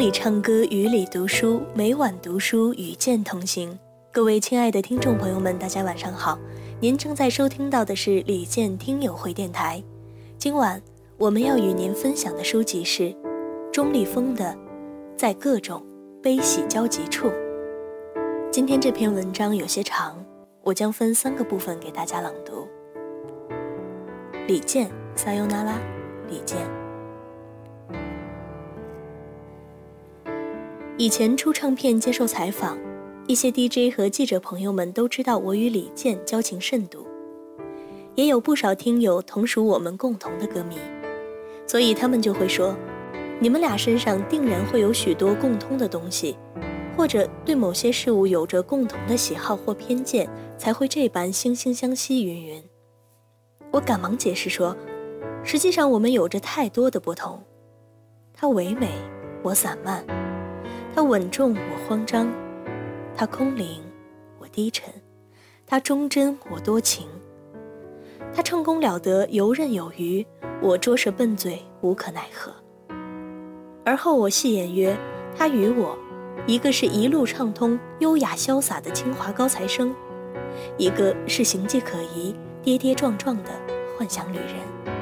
里唱歌，雨里读书，每晚读书与剑同行。各位亲爱的听众朋友们，大家晚上好。您正在收听到的是李健听友会电台。今晚我们要与您分享的书籍是钟立风的《在各种悲喜交集处》。今天这篇文章有些长，我将分三个部分给大家朗读。李健，撒尤那拉，李健。以前出唱片接受采访，一些 DJ 和记者朋友们都知道我与李健交情甚笃，也有不少听友同属我们共同的歌迷，所以他们就会说，你们俩身上定然会有许多共通的东西，或者对某些事物有着共同的喜好或偏见，才会这般惺惺相惜。云云，我赶忙解释说，实际上我们有着太多的不同，他唯美，我散漫。他稳重，我慌张；他空灵，我低沉；他忠贞，我多情；他成功了得，游刃有余，我拙舌笨嘴，无可奈何。而后我戏言曰：他与我，一个是一路畅通、优雅潇洒的清华高材生，一个是形迹可疑、跌跌撞撞的幻想旅人。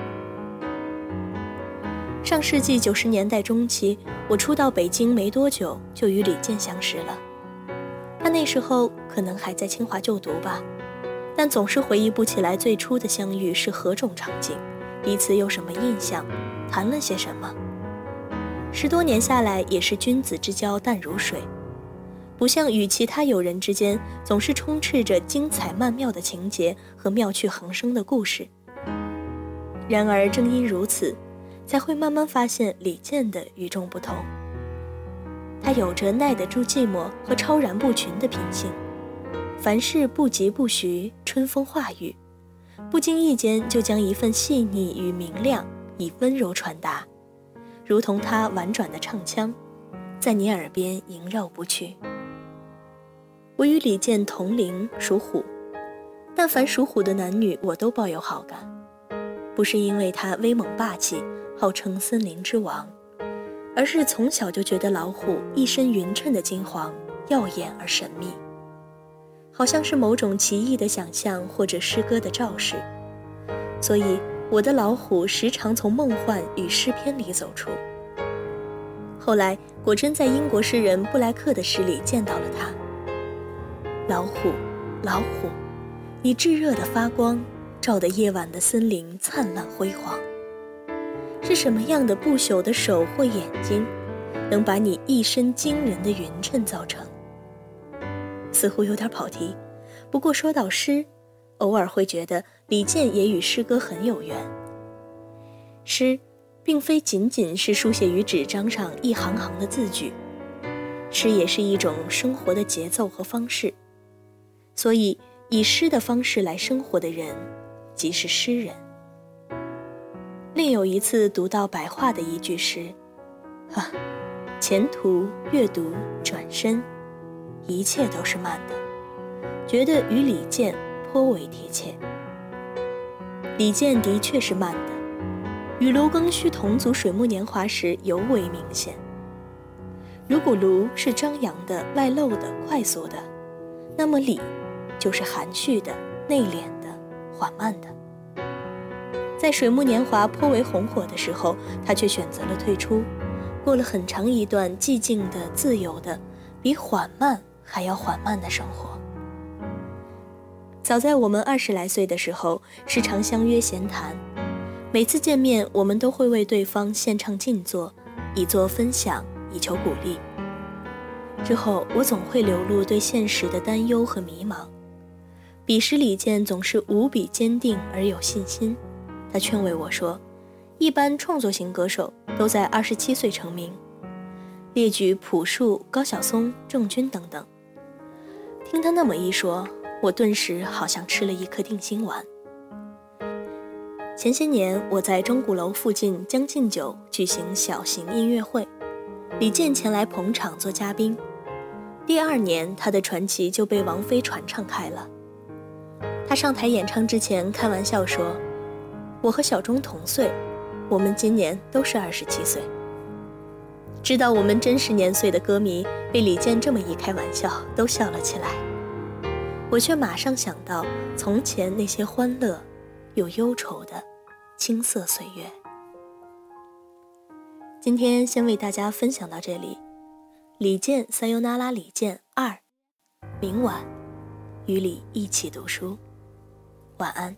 上世纪九十年代中期，我初到北京没多久，就与李健相识了。他那时候可能还在清华就读吧，但总是回忆不起来最初的相遇是何种场景，彼此有什么印象，谈了些什么。十多年下来，也是君子之交淡如水，不像与其他友人之间总是充斥着精彩曼妙的情节和妙趣横生的故事。然而正因如此。才会慢慢发现李健的与众不同。他有着耐得住寂寞和超然不群的品性，凡事不疾不徐，春风化雨，不经意间就将一份细腻与明亮以温柔传达，如同他婉转的唱腔，在你耳边萦绕不去。我与李健同龄，属虎，但凡属虎的男女，我都抱有好感，不是因为他威猛霸气。号称森林之王，而是从小就觉得老虎一身匀称的金黄，耀眼而神秘，好像是某种奇异的想象或者诗歌的昭示。所以我的老虎时常从梦幻与诗篇里走出。后来果真在英国诗人布莱克的诗里见到了他。老虎，老虎，你炙热的发光，照得夜晚的森林灿烂辉煌。是什么样的不朽的手或眼睛，能把你一身惊人的匀称造成？似乎有点跑题，不过说到诗，偶尔会觉得李健也与诗歌很有缘。诗，并非仅仅是书写于纸张上一行行的字句，诗也是一种生活的节奏和方式。所以，以诗的方式来生活的人，即是诗人。另有一次读到白话的一句诗，哈，前途阅读转身，一切都是慢的，觉得与李健颇为贴切。李健的确是慢的，与卢庚戌同组《水木年华》时尤为明显。如果卢是张扬的、外露的、快速的，那么李就是含蓄的、内敛的、缓慢的。在水木年华颇为红火的时候，他却选择了退出，过了很长一段寂静的、自由的，比缓慢还要缓慢的生活。早在我们二十来岁的时候，时常相约闲谈，每次见面，我们都会为对方献唱静坐，以作分享，以求鼓励。之后，我总会流露对现实的担忧和迷茫，彼时李健总是无比坚定而有信心。他劝慰我说：“一般创作型歌手都在二十七岁成名，列举朴树、高晓松、郑钧等等。”听他那么一说，我顿时好像吃了一颗定心丸。前些年我在钟鼓楼附近将进酒举行小型音乐会，李健前来捧场做嘉宾。第二年，他的传奇就被王菲传唱开了。他上台演唱之前开玩笑说。我和小钟同岁，我们今年都是二十七岁。知道我们真实年岁的歌迷被李健这么一开玩笑，都笑了起来。我却马上想到从前那些欢乐又忧愁的青涩岁月。今天先为大家分享到这里，李健《塞尤那拉李健二》，明晚与你一起读书，晚安。